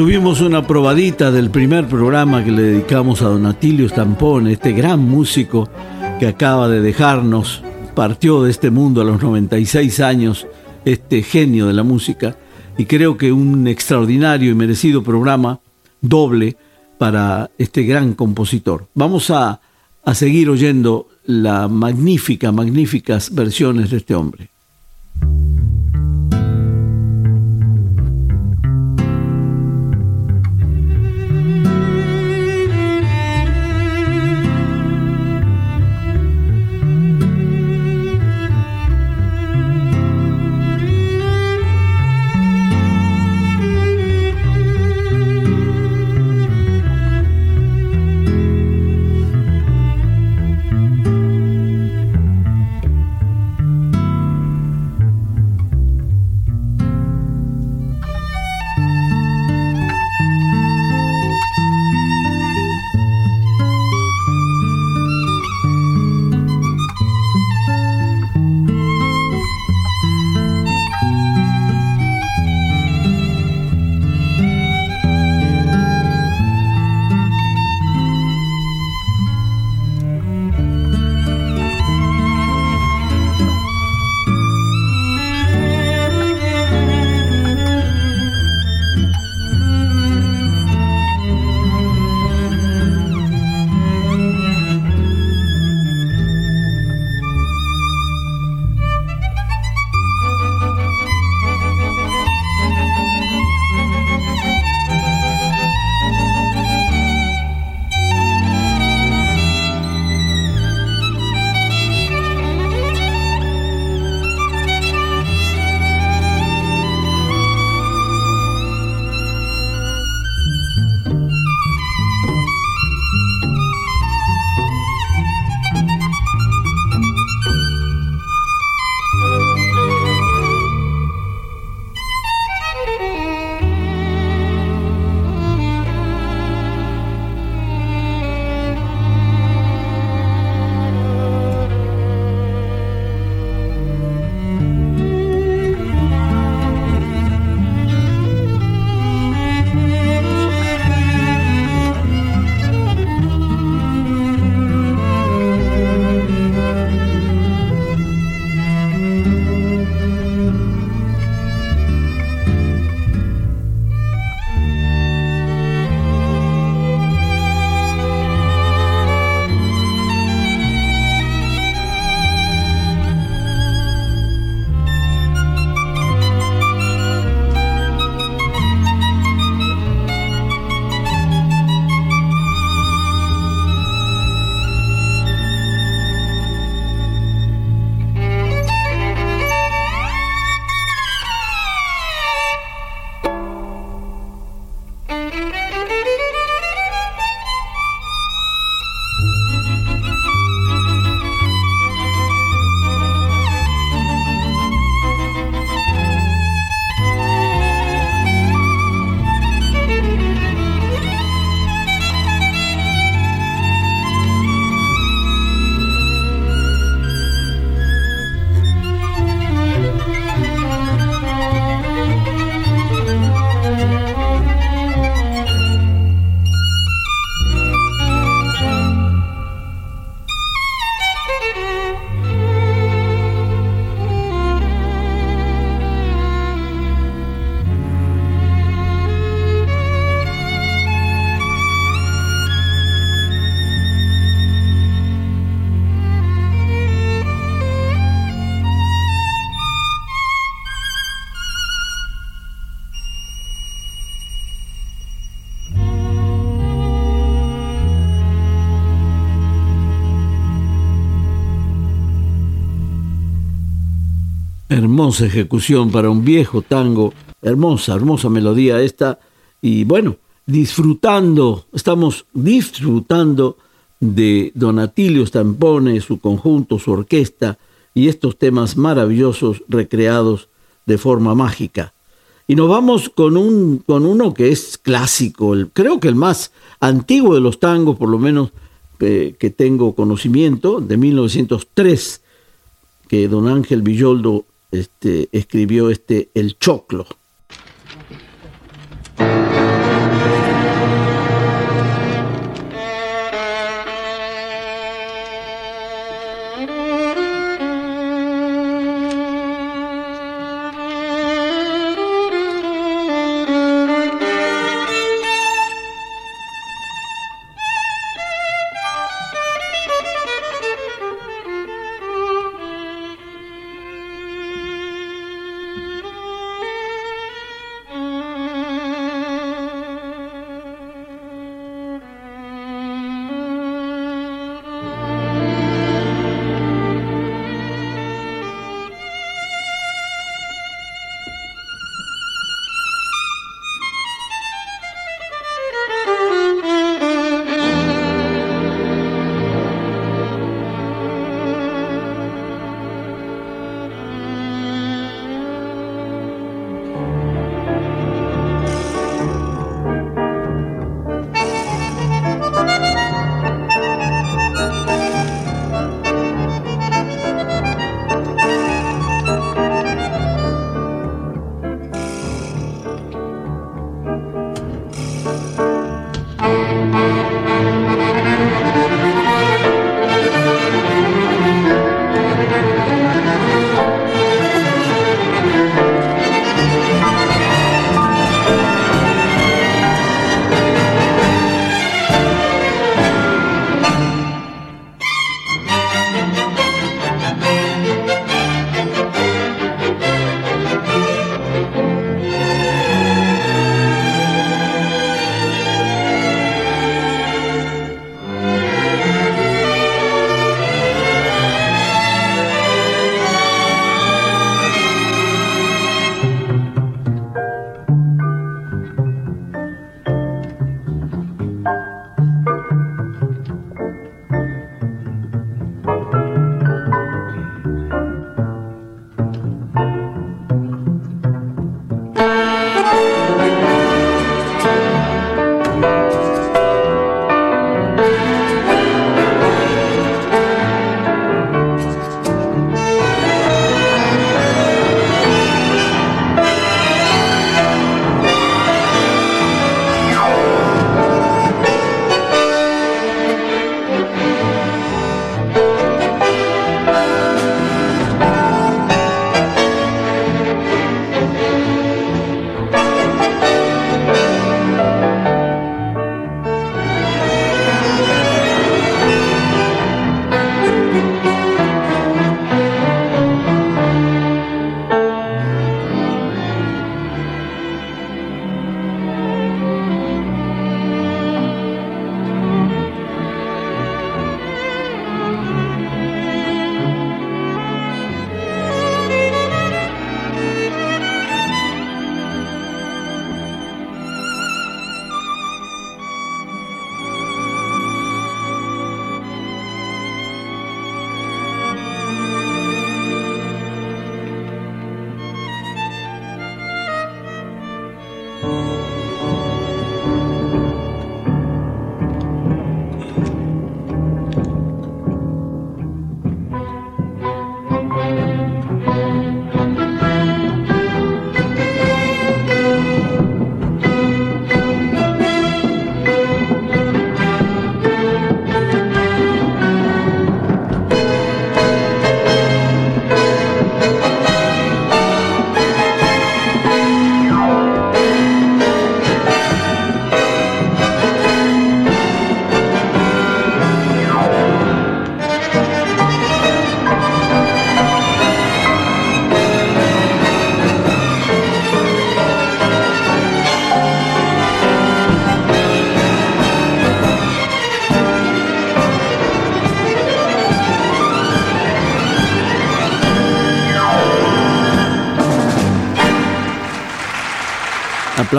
Tuvimos una probadita del primer programa que le dedicamos a Don Atilio Stampón, este gran músico que acaba de dejarnos, partió de este mundo a los 96 años, este genio de la música, y creo que un extraordinario y merecido programa doble para este gran compositor. Vamos a, a seguir oyendo la magnífica, magníficas versiones de este hombre. Hermosa ejecución para un viejo tango, hermosa, hermosa melodía esta, y bueno, disfrutando, estamos disfrutando de Donatilio Stampone, su conjunto, su orquesta y estos temas maravillosos recreados de forma mágica. Y nos vamos con, un, con uno que es clásico, el, creo que el más antiguo de los tangos, por lo menos eh, que tengo conocimiento, de 1903, que don Ángel Villoldo este, escribió este El Choclo.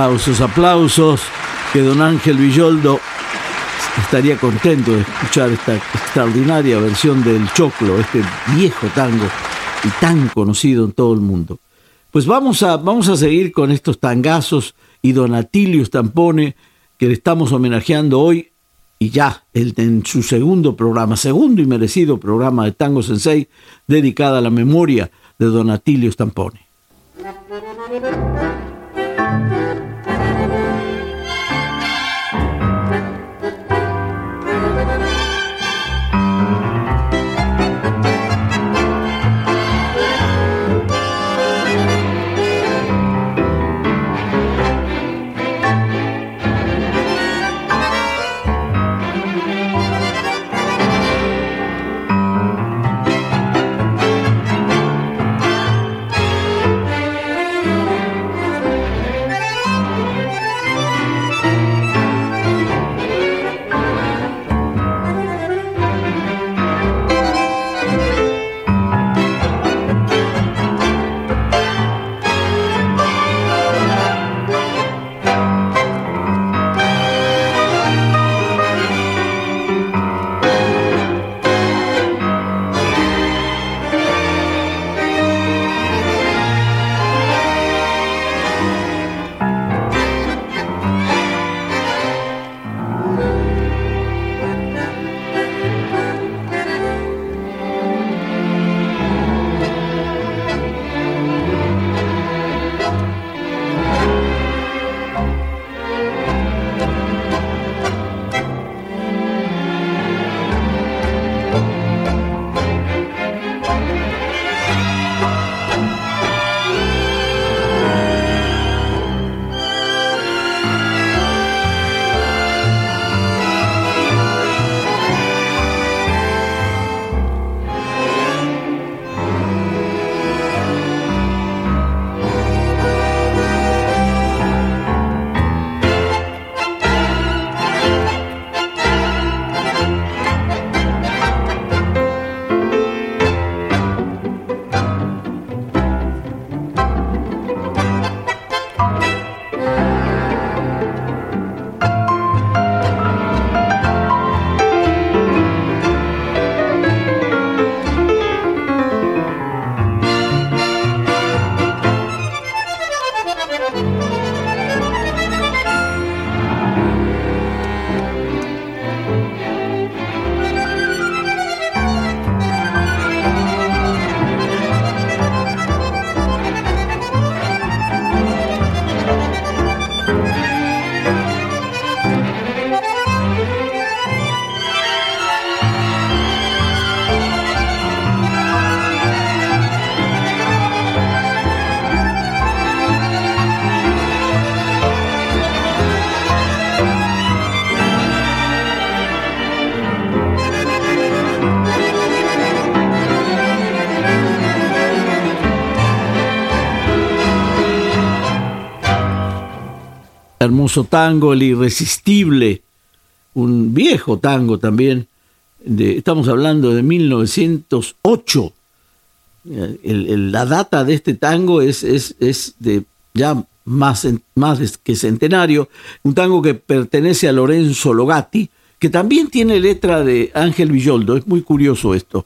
Aplausos, aplausos. Que don Ángel Villoldo estaría contento de escuchar esta extraordinaria versión del Choclo, este viejo tango y tan conocido en todo el mundo. Pues vamos a, vamos a seguir con estos tangazos y Donatilio Stampone que le estamos homenajeando hoy y ya en su segundo programa, segundo y merecido programa de Tango Sensei, dedicada a la memoria de Donatilio Stampone. Hermoso tango, el irresistible, un viejo tango también, de, estamos hablando de 1908. la data de este tango es, de ya más, más que centenario, un tango que pertenece a Lorenzo Logatti, que también tiene letra de Ángel Villoldo, es muy curioso esto,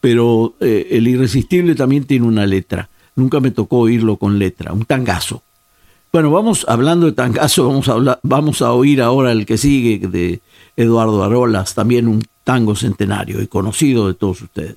pero eh, el irresistible también tiene una letra, nunca me tocó oírlo con letra, un tangazo. Bueno, vamos hablando de tangazo, vamos a, hablar, vamos a oír ahora el que sigue de Eduardo Arolas, también un tango centenario y conocido de todos ustedes.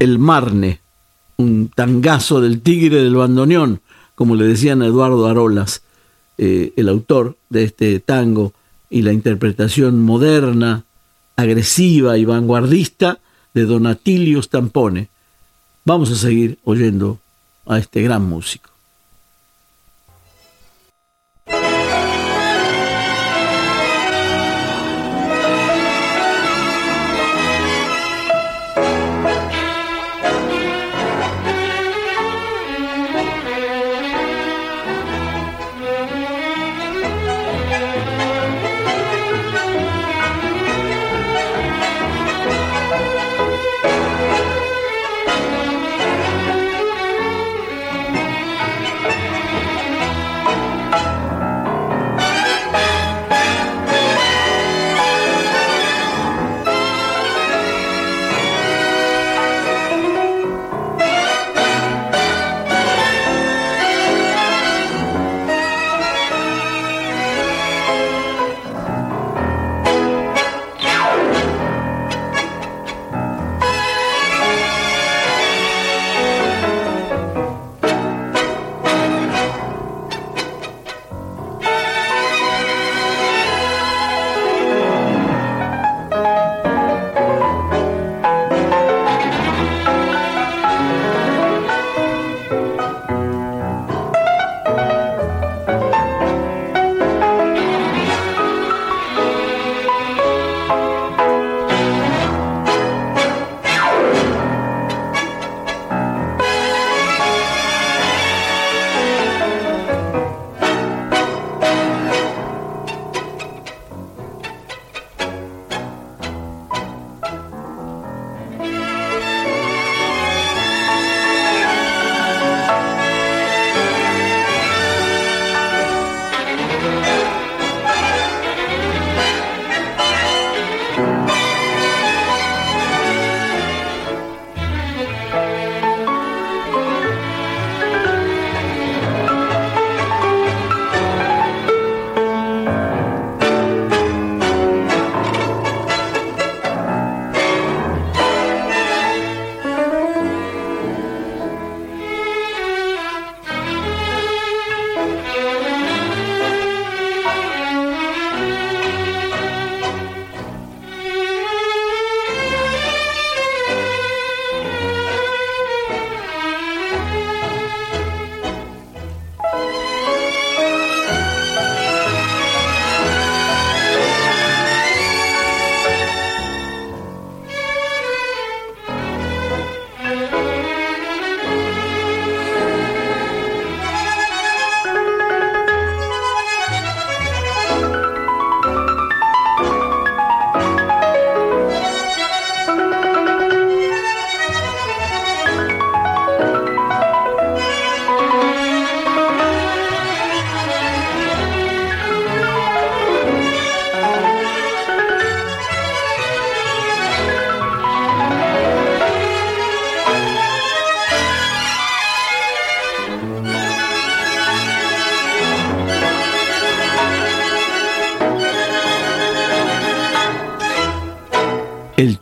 El Marne, un tangazo del tigre del bandoneón, como le decían a Eduardo Arolas, eh, el autor de este tango, y la interpretación moderna, agresiva y vanguardista de Donatilio Stampone. Vamos a seguir oyendo a este gran músico.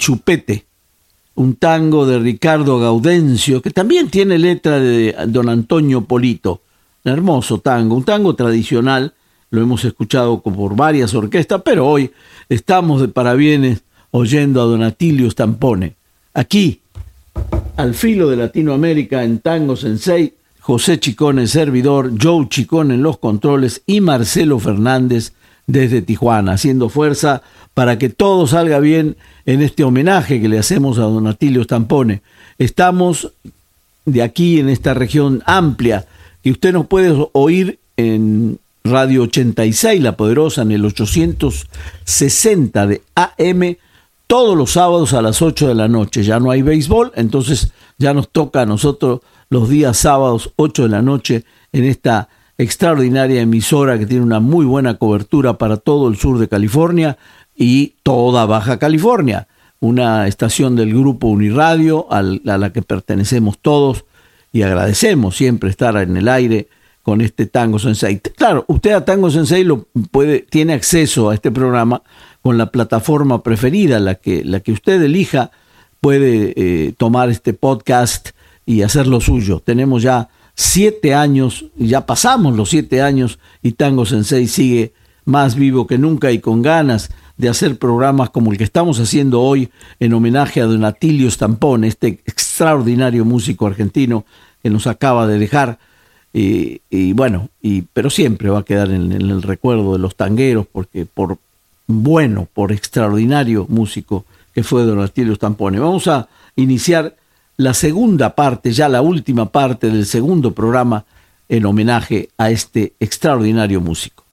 Chupete, un tango de Ricardo Gaudencio, que también tiene letra de don Antonio Polito. Un hermoso tango, un tango tradicional, lo hemos escuchado por varias orquestas, pero hoy estamos de parabienes oyendo a don Atilio Stampone. Aquí, al filo de Latinoamérica en Tango Sensei, José Chicón en servidor, Joe Chicón en los controles y Marcelo Fernández desde Tijuana, haciendo fuerza para que todo salga bien en este homenaje que le hacemos a Don Atilio Stampone. Estamos de aquí en esta región amplia, que usted nos puede oír en Radio 86, La Poderosa, en el 860 de AM, todos los sábados a las 8 de la noche. Ya no hay béisbol, entonces ya nos toca a nosotros los días sábados 8 de la noche en esta extraordinaria emisora que tiene una muy buena cobertura para todo el sur de California y toda Baja California, una estación del grupo Uniradio a la que pertenecemos todos y agradecemos siempre estar en el aire con este Tango Sensei. Claro, usted a Tango Sensei lo puede, tiene acceso a este programa con la plataforma preferida, la que, la que usted elija puede eh, tomar este podcast y hacerlo suyo. Tenemos ya siete años, ya pasamos los siete años y Tango Sensei sigue más vivo que nunca y con ganas de hacer programas como el que estamos haciendo hoy en homenaje a Donatilio Stampone, este extraordinario músico argentino que nos acaba de dejar. Y, bueno, y, pero siempre va a quedar en, el recuerdo de los tangueros, porque por bueno, por extraordinario músico que fue Donatilio Stampone. Vamos a iniciar la segunda parte, ya la última parte del segundo programa en homenaje a este extraordinario músico.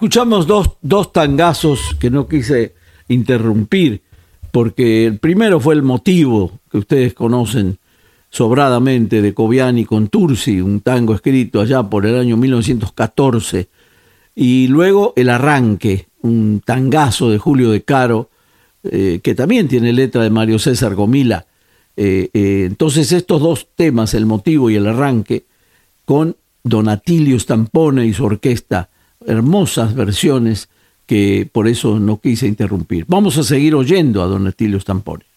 Escuchamos dos, dos tangazos que no quise interrumpir, porque el primero fue el motivo que ustedes conocen sobradamente de Coviani con Tursi, un tango escrito allá por el año 1914, y luego El Arranque, un tangazo de Julio de Caro, eh, que también tiene letra de Mario César Gomila. Eh, eh, entonces estos dos temas, el motivo y el arranque, con Donatilio Stampone y su orquesta, hermosas versiones que por eso no quise interrumpir. Vamos a seguir oyendo a Don Atilio Stampone.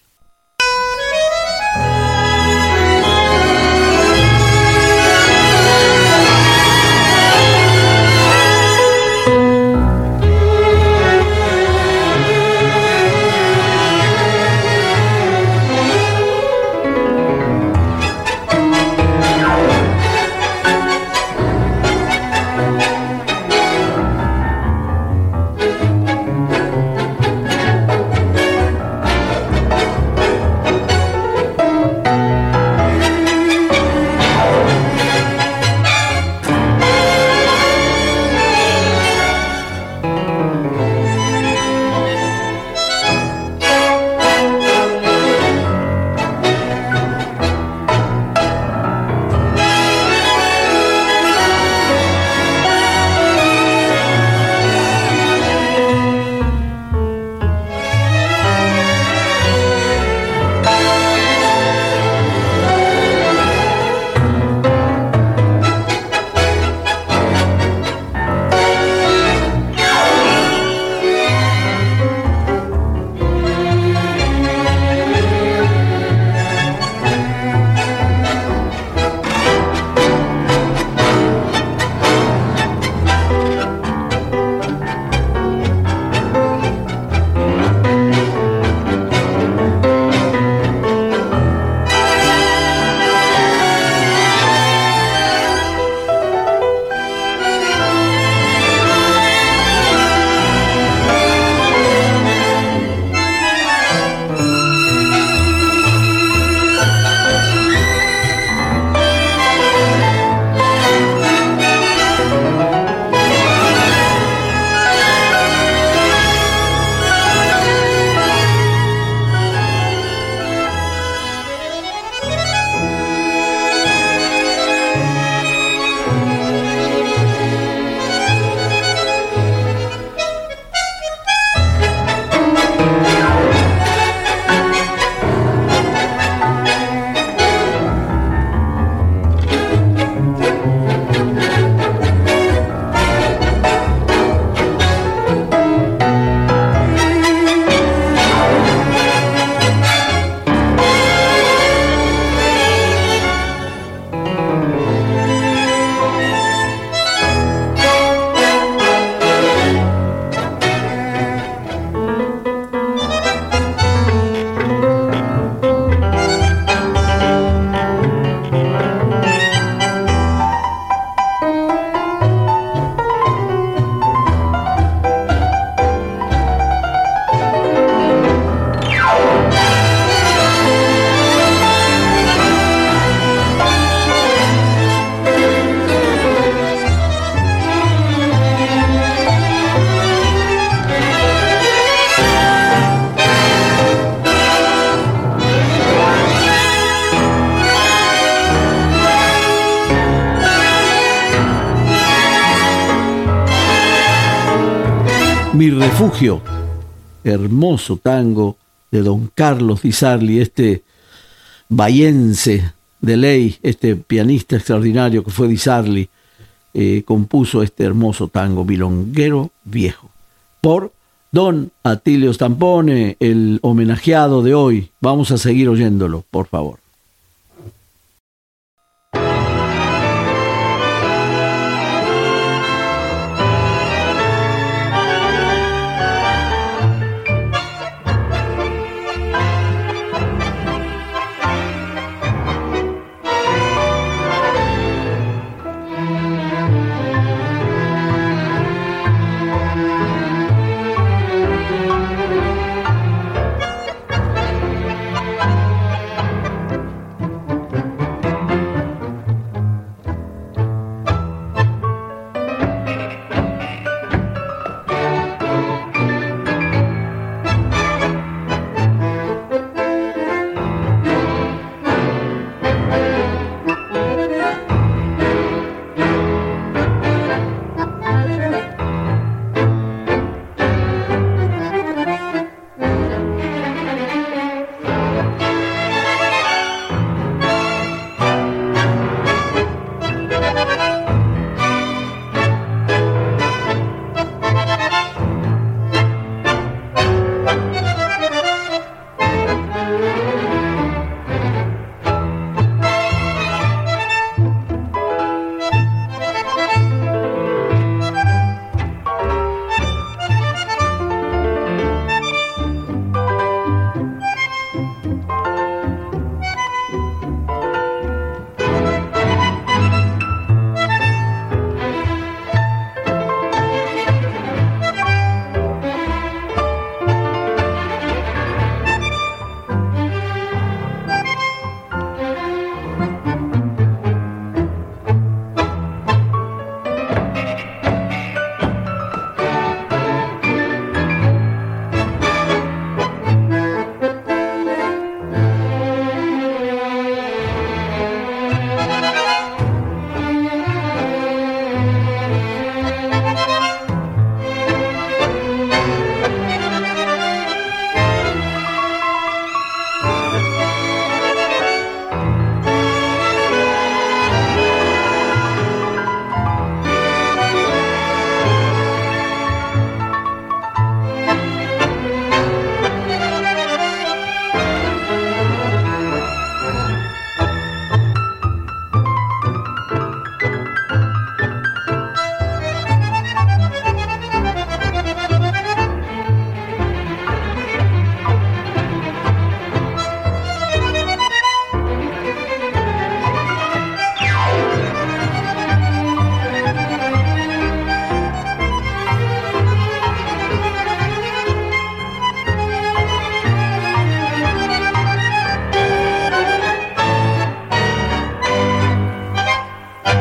Refugio. Hermoso tango de don Carlos Di Sarli, este bayense de ley, este pianista extraordinario que fue Di Sarli, eh, compuso este hermoso tango, Milonguero Viejo, por don Atilio Stampone, el homenajeado de hoy. Vamos a seguir oyéndolo, por favor.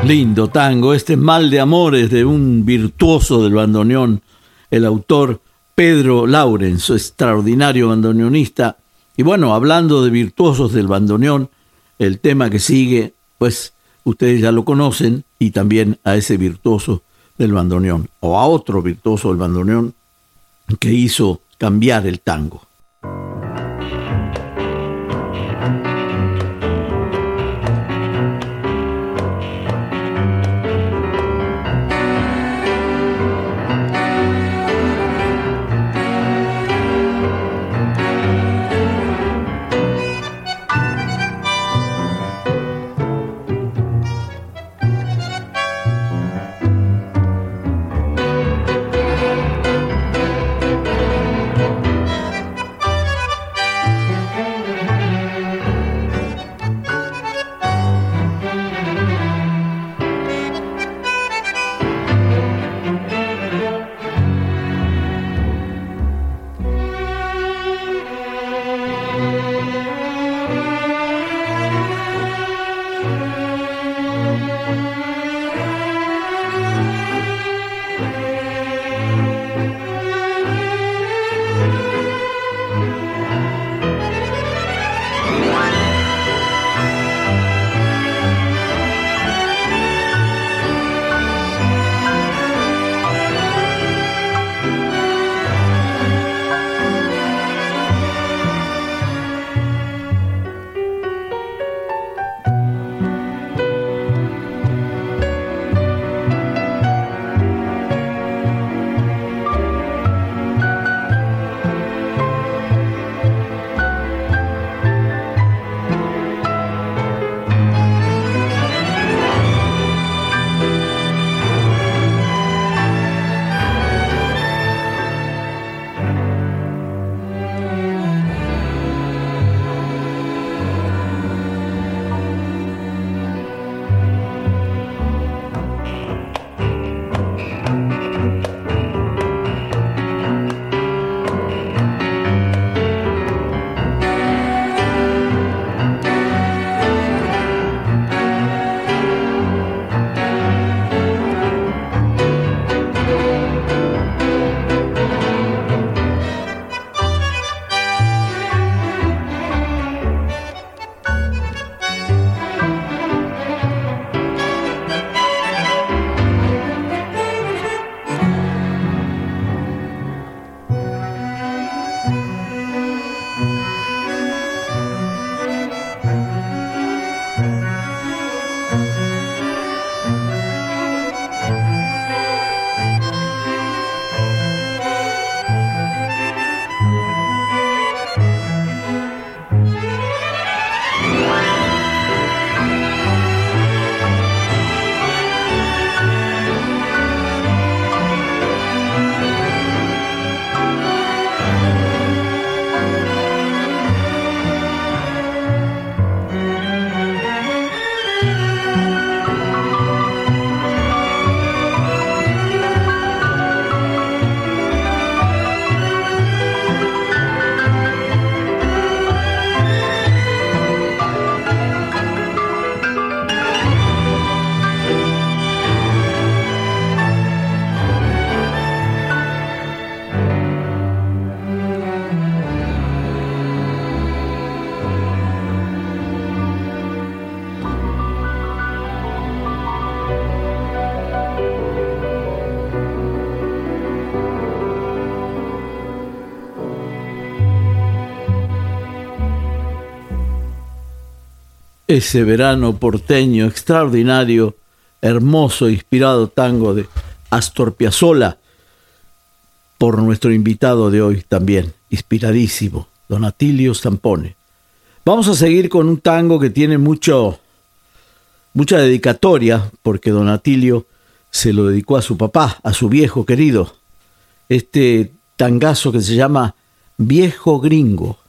Lindo tango, este mal de amores de un virtuoso del bandoneón, el autor Pedro Laurenz, extraordinario bandoneonista. Y bueno, hablando de virtuosos del bandoneón, el tema que sigue, pues ustedes ya lo conocen, y también a ese virtuoso del bandoneón, o a otro virtuoso del bandoneón que hizo cambiar el tango. Ese verano porteño extraordinario, hermoso, inspirado tango de Astor Piazzolla, por nuestro invitado de hoy también, inspiradísimo, Don Atilio Stampone. Vamos a seguir con un tango que tiene mucho, mucha dedicatoria, porque Don Atilio se lo dedicó a su papá, a su viejo querido. Este tangazo que se llama Viejo Gringo.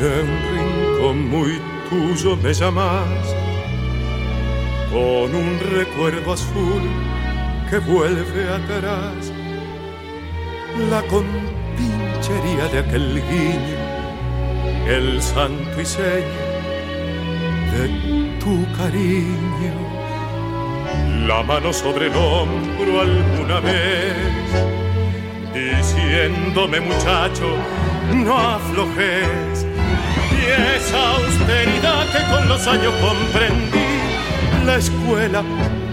Desde un rincón muy tuyo me llamas, con un recuerdo azul que vuelve atrás. La compinchería de aquel guiño, el santo y seño de tu cariño. La mano sobre el hombro alguna vez, diciéndome muchacho, no aflojes. Esa austeridad que con los años comprendí, la escuela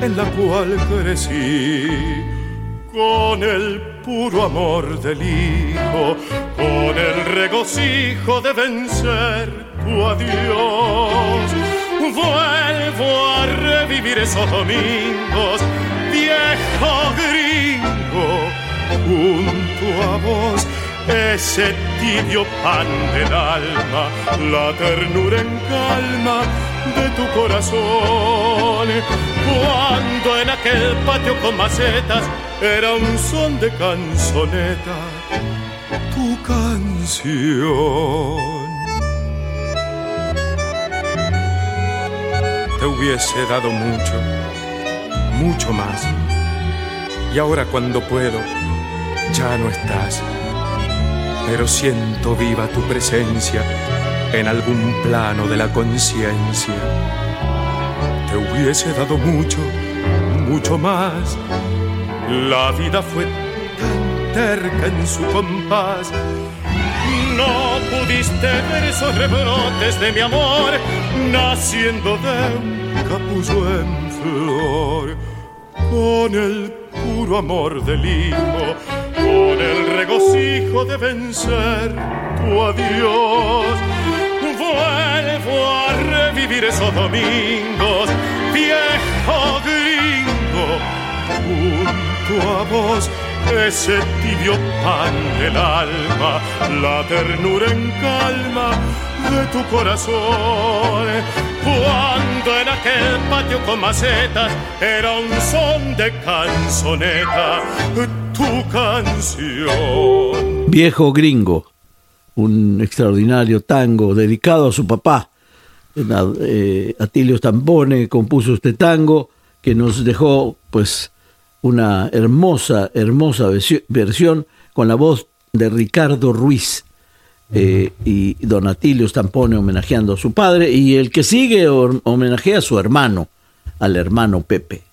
en la cual crecí, con el puro amor del hijo, con el regocijo de vencer tu adiós. Vuelvo a revivir esos domingos, viejo gringo, junto a vos ese tibio pan del alma, la ternura en calma de tu corazón. Cuando en aquel patio con macetas era un son de canzoneta, tu canción. Te hubiese dado mucho, mucho más. Y ahora cuando puedo, ya no estás pero siento viva tu presencia en algún plano de la conciencia. Te hubiese dado mucho, mucho más. La vida fue tan terca en su compás. No pudiste ver esos rebrotes de mi amor naciendo de un capullo en flor con el puro amor del hijo con el regocijo de vencer tu adiós. Vuelvo a revivir esos domingos, viejo gringo, junto a vos ese tibio pan del alma, la ternura en calma de tu corazón. Cuando en aquel patio con macetas era un son de canzoneta, tu canción. Viejo gringo, un extraordinario tango dedicado a su papá. Eh, Atilio Stampone compuso este tango que nos dejó pues una hermosa, hermosa versión con la voz de Ricardo Ruiz. Eh, y Don Atilio Stampone homenajeando a su padre y el que sigue homenajea a su hermano, al hermano Pepe.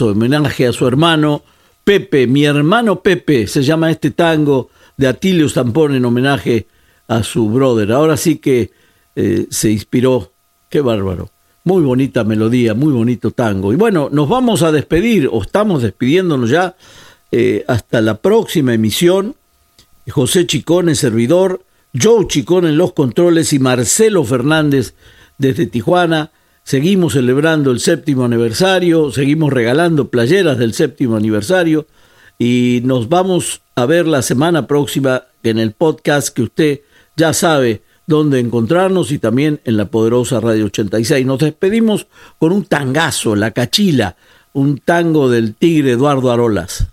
Homenaje a su hermano Pepe, mi hermano Pepe, se llama este tango de Atilio Stampón en homenaje a su brother. Ahora sí que eh, se inspiró, qué bárbaro. Muy bonita melodía, muy bonito tango. Y bueno, nos vamos a despedir, o estamos despidiéndonos ya, eh, hasta la próxima emisión. José Chicón en servidor, Joe Chicón en los controles y Marcelo Fernández desde Tijuana. Seguimos celebrando el séptimo aniversario, seguimos regalando playeras del séptimo aniversario y nos vamos a ver la semana próxima en el podcast que usted ya sabe dónde encontrarnos y también en la poderosa Radio 86. Nos despedimos con un tangazo, La Cachila, un tango del tigre Eduardo Arolas.